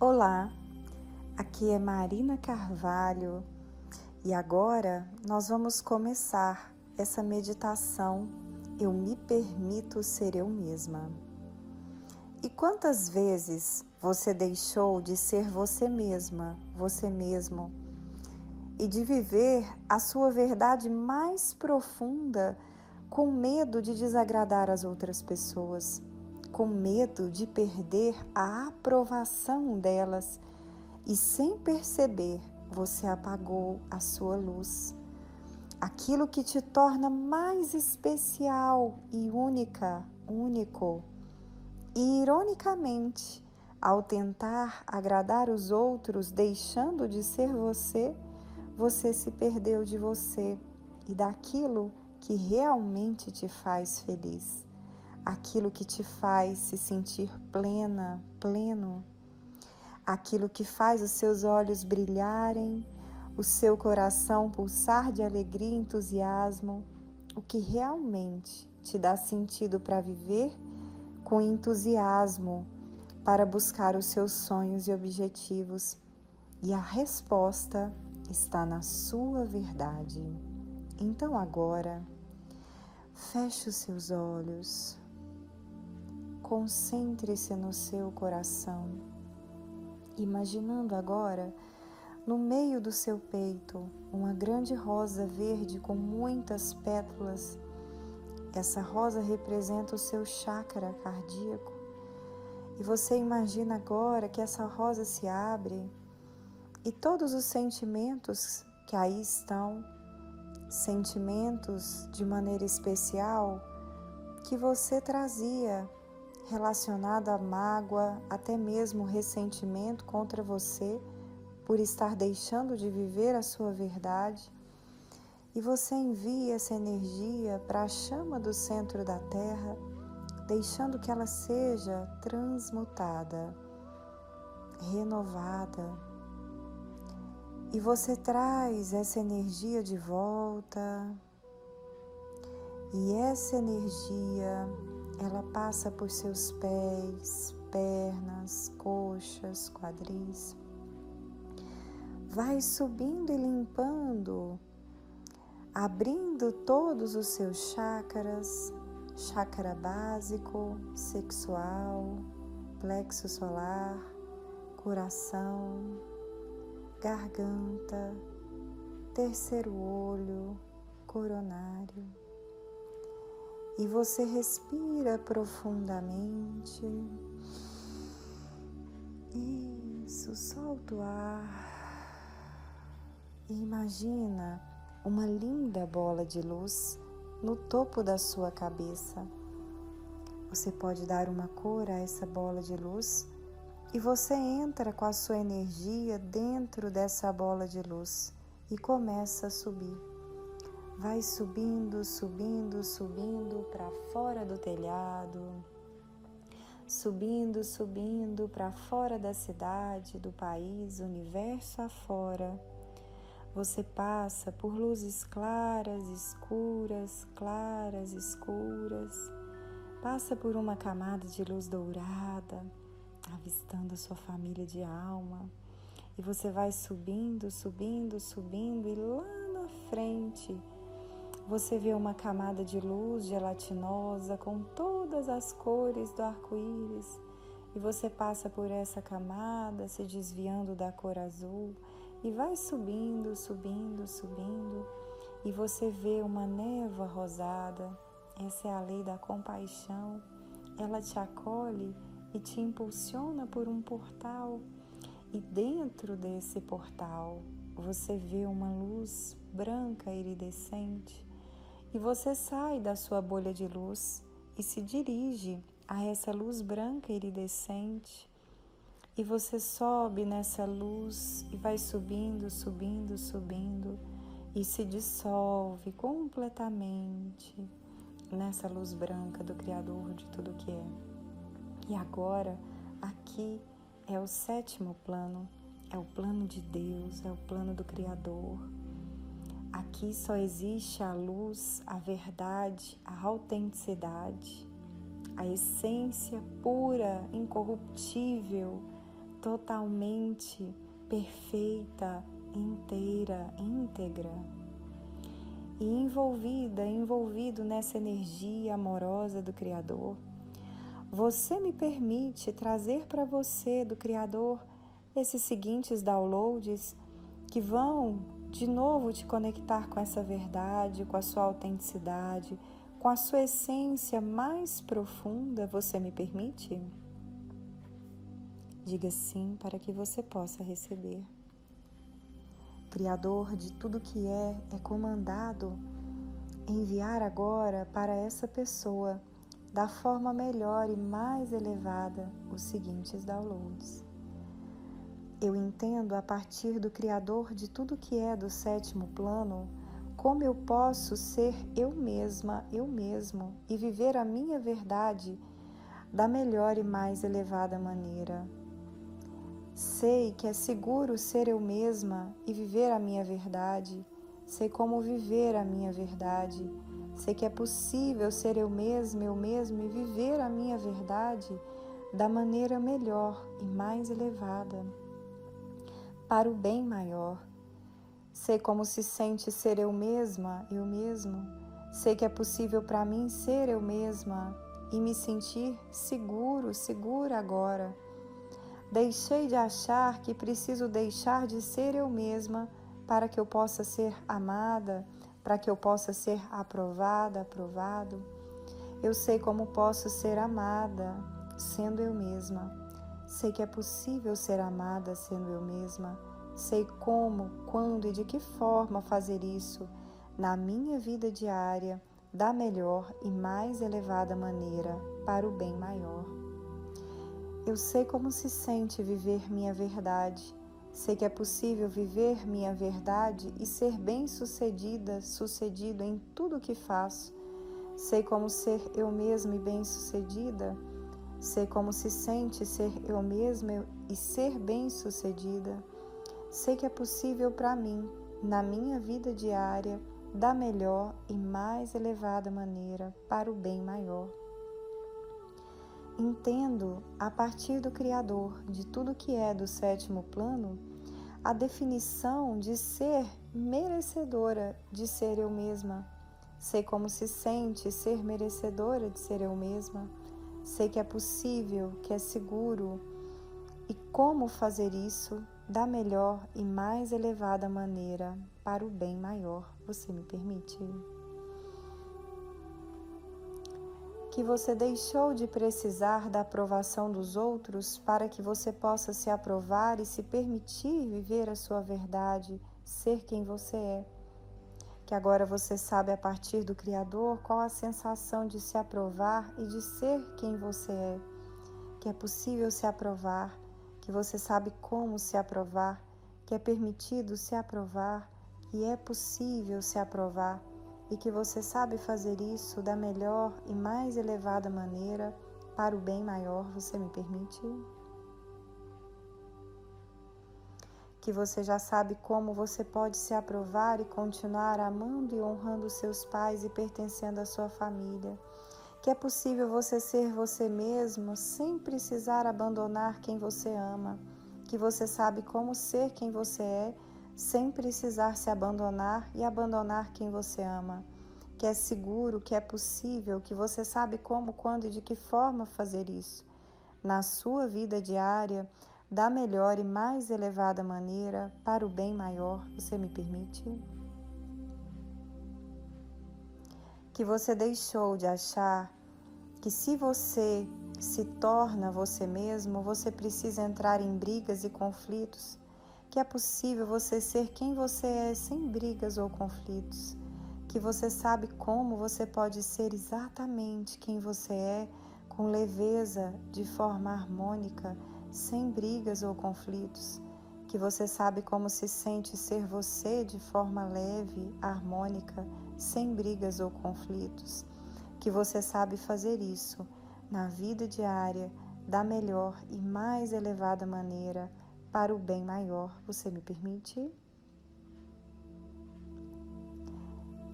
Olá, aqui é Marina Carvalho e agora nós vamos começar essa meditação. Eu me permito ser eu mesma. E quantas vezes você deixou de ser você mesma, você mesmo, e de viver a sua verdade mais profunda com medo de desagradar as outras pessoas, com medo de perder a aprovação delas e sem perceber você apagou a sua luz. Aquilo que te torna mais especial e única, único. E ironicamente, ao tentar agradar os outros, deixando de ser você, você se perdeu de você e daquilo que realmente te faz feliz, aquilo que te faz se sentir plena, pleno, aquilo que faz os seus olhos brilharem, o seu coração pulsar de alegria e entusiasmo, o que realmente te dá sentido para viver com entusiasmo para buscar os seus sonhos e objetivos. E a resposta está na sua verdade. Então agora, feche os seus olhos, concentre-se no seu coração, imaginando agora no meio do seu peito uma grande rosa verde com muitas pétalas. Essa rosa representa o seu chakra cardíaco. E você imagina agora que essa rosa se abre e todos os sentimentos que aí estão, sentimentos de maneira especial que você trazia relacionado à mágoa, até mesmo ressentimento contra você por estar deixando de viver a sua verdade. E você envia essa energia para a chama do centro da Terra deixando que ela seja transmutada, renovada. E você traz essa energia de volta. E essa energia, ela passa por seus pés, pernas, coxas, quadris. Vai subindo e limpando, abrindo todos os seus chakras, chakra básico, sexual, plexo solar, coração, garganta, terceiro olho, coronário. E você respira profundamente. Isso, solta o ar. E imagina uma linda bola de luz no topo da sua cabeça. Você pode dar uma cor a essa bola de luz e você entra com a sua energia dentro dessa bola de luz e começa a subir. Vai subindo, subindo, subindo para fora do telhado, subindo, subindo para fora da cidade, do país, universo afora você passa por luzes claras, escuras, claras, escuras. Passa por uma camada de luz dourada, avistando a sua família de alma. E você vai subindo, subindo, subindo, e lá na frente você vê uma camada de luz gelatinosa com todas as cores do arco-íris. E você passa por essa camada, se desviando da cor azul e vai subindo, subindo, subindo, e você vê uma névoa rosada. Essa é a lei da compaixão. Ela te acolhe e te impulsiona por um portal. E dentro desse portal, você vê uma luz branca iridescente. E você sai da sua bolha de luz e se dirige a essa luz branca iridescente e você sobe nessa luz e vai subindo, subindo, subindo e se dissolve completamente nessa luz branca do Criador de tudo que é. E agora, aqui é o sétimo plano, é o plano de Deus, é o plano do Criador. Aqui só existe a luz, a verdade, a autenticidade, a essência pura, incorruptível, totalmente perfeita, inteira, íntegra. E envolvida, envolvido nessa energia amorosa do Criador, você me permite trazer para você do Criador esses seguintes downloads que vão de novo te conectar com essa verdade, com a sua autenticidade, com a sua essência mais profunda, você me permite? Diga sim para que você possa receber. Criador de tudo que é, é comandado enviar agora para essa pessoa, da forma melhor e mais elevada, os seguintes downloads. Eu entendo a partir do Criador de tudo que é do sétimo plano como eu posso ser eu mesma, eu mesmo e viver a minha verdade da melhor e mais elevada maneira. Sei que é seguro ser eu mesma e viver a minha verdade. Sei como viver a minha verdade. Sei que é possível ser eu mesma, eu mesmo e viver a minha verdade da maneira melhor e mais elevada para o bem maior. Sei como se sente ser eu mesma, eu mesmo. Sei que é possível para mim ser eu mesma e me sentir seguro, segura agora. Deixei de achar que preciso deixar de ser eu mesma para que eu possa ser amada, para que eu possa ser aprovada, aprovado. Eu sei como posso ser amada sendo eu mesma. Sei que é possível ser amada sendo eu mesma. Sei como, quando e de que forma fazer isso na minha vida diária da melhor e mais elevada maneira para o bem maior. Eu sei como se sente viver minha verdade. Sei que é possível viver minha verdade e ser bem-sucedida, sucedido em tudo o que faço. Sei como ser eu mesma e bem-sucedida Sei como se sente ser eu mesma e ser bem-sucedida. Sei que é possível para mim, na minha vida diária, da melhor e mais elevada maneira para o bem maior. Entendo, a partir do Criador de tudo que é do sétimo plano, a definição de ser merecedora de ser eu mesma. Sei como se sente ser merecedora de ser eu mesma. Sei que é possível, que é seguro e como fazer isso da melhor e mais elevada maneira para o bem maior. Você me permite? Que você deixou de precisar da aprovação dos outros para que você possa se aprovar e se permitir viver a sua verdade, ser quem você é. Que agora você sabe a partir do Criador qual a sensação de se aprovar e de ser quem você é, que é possível se aprovar, que você sabe como se aprovar, que é permitido se aprovar, que é possível se aprovar e que você sabe fazer isso da melhor e mais elevada maneira para o bem maior, você me permite? que você já sabe como você pode se aprovar e continuar amando e honrando seus pais e pertencendo à sua família. Que é possível você ser você mesmo sem precisar abandonar quem você ama. Que você sabe como ser quem você é sem precisar se abandonar e abandonar quem você ama. Que é seguro, que é possível, que você sabe como, quando e de que forma fazer isso. Na sua vida diária, da melhor e mais elevada maneira para o bem maior, você me permite? Que você deixou de achar que se você se torna você mesmo, você precisa entrar em brigas e conflitos, que é possível você ser quem você é sem brigas ou conflitos, que você sabe como você pode ser exatamente quem você é, com leveza, de forma harmônica sem brigas ou conflitos, que você sabe como se sente ser você de forma leve, harmônica, sem brigas ou conflitos, que você sabe fazer isso na vida diária da melhor e mais elevada maneira para o bem maior. Você me permite?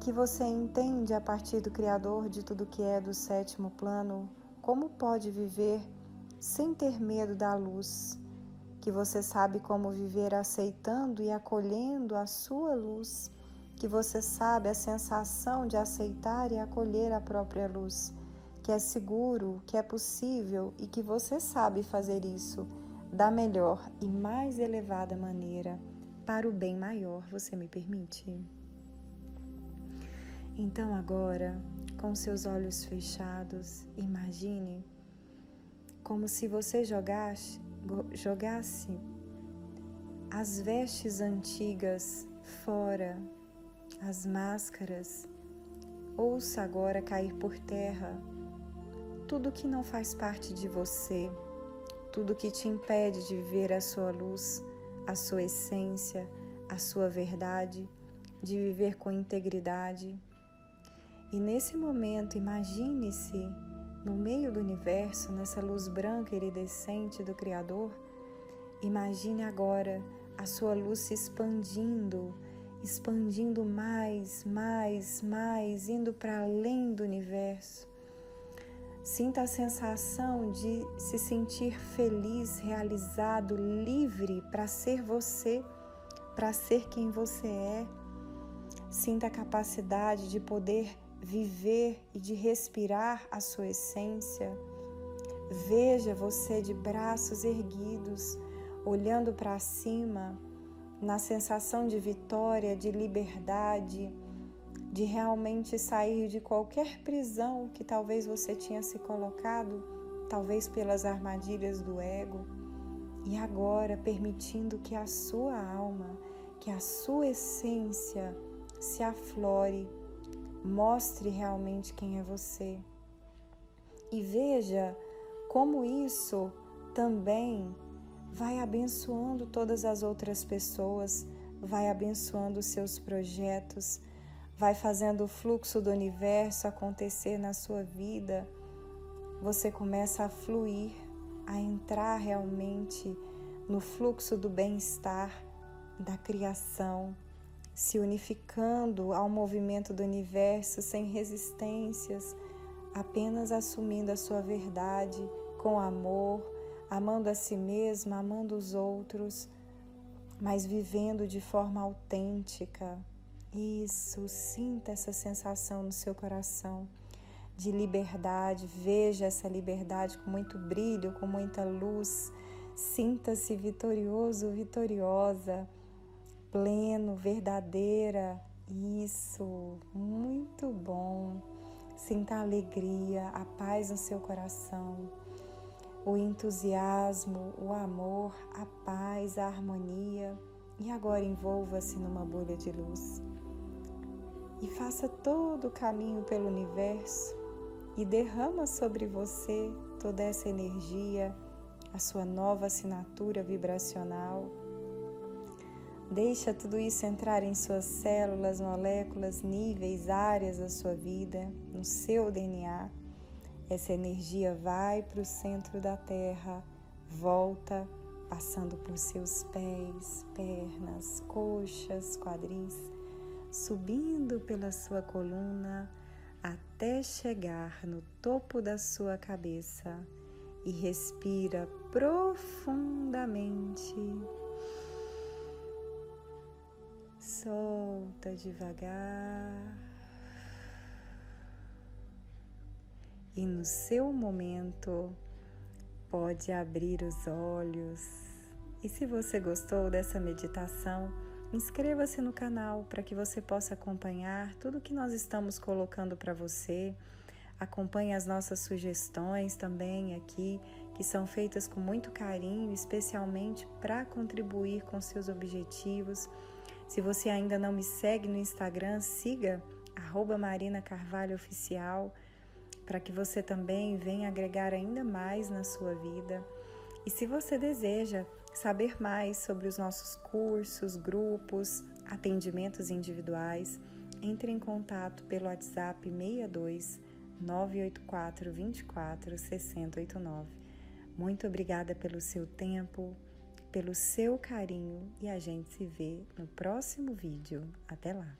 que você entende a partir do Criador de tudo que é do sétimo plano, como pode viver sem ter medo da luz, que você sabe como viver aceitando e acolhendo a sua luz, que você sabe a sensação de aceitar e acolher a própria luz, que é seguro, que é possível e que você sabe fazer isso da melhor e mais elevada maneira para o bem maior, você me permite? Então agora, com seus olhos fechados, imagine como se você jogasse, jogasse as vestes antigas fora, as máscaras. Ouça agora cair por terra tudo que não faz parte de você, tudo que te impede de ver a sua luz a sua essência, a sua verdade, de viver com integridade. E nesse momento, imagine-se no meio do universo, nessa luz branca iridescente do Criador. Imagine agora a sua luz se expandindo, expandindo mais, mais, mais, indo para além do universo. Sinta a sensação de se sentir feliz, realizado, livre para ser você, para ser quem você é. Sinta a capacidade de poder viver e de respirar a sua essência. Veja você de braços erguidos, olhando para cima, na sensação de vitória, de liberdade de realmente sair de qualquer prisão que talvez você tinha se colocado, talvez pelas armadilhas do ego, e agora permitindo que a sua alma, que a sua essência se aflore, mostre realmente quem é você. E veja como isso também vai abençoando todas as outras pessoas, vai abençoando os seus projetos, vai fazendo o fluxo do universo acontecer na sua vida, você começa a fluir, a entrar realmente no fluxo do bem-estar, da criação, se unificando ao movimento do universo sem resistências, apenas assumindo a sua verdade com amor, amando a si mesma, amando os outros, mas vivendo de forma autêntica, isso, sinta essa sensação no seu coração de liberdade. Veja essa liberdade com muito brilho, com muita luz. Sinta-se vitorioso, vitoriosa, pleno, verdadeira. Isso, muito bom. Sinta a alegria, a paz no seu coração, o entusiasmo, o amor, a paz, a harmonia. E agora envolva-se numa bolha de luz e faça todo o caminho pelo universo e derrama sobre você toda essa energia, a sua nova assinatura vibracional. Deixa tudo isso entrar em suas células, moléculas, níveis, áreas da sua vida, no seu DNA. Essa energia vai para o centro da Terra, volta, passando por seus pés, pernas, coxas, quadris subindo pela sua coluna até chegar no topo da sua cabeça e respira profundamente. Solta devagar. E no seu momento, pode abrir os olhos. E se você gostou dessa meditação, Inscreva-se no canal para que você possa acompanhar tudo que nós estamos colocando para você. Acompanhe as nossas sugestões também aqui, que são feitas com muito carinho, especialmente para contribuir com seus objetivos. Se você ainda não me segue no Instagram, siga Marina Carvalho Oficial, para que você também venha agregar ainda mais na sua vida. E se você deseja saber mais sobre os nossos cursos, grupos, atendimentos individuais, entre em contato pelo WhatsApp 62 984 24 6089. Muito obrigada pelo seu tempo, pelo seu carinho e a gente se vê no próximo vídeo. Até lá!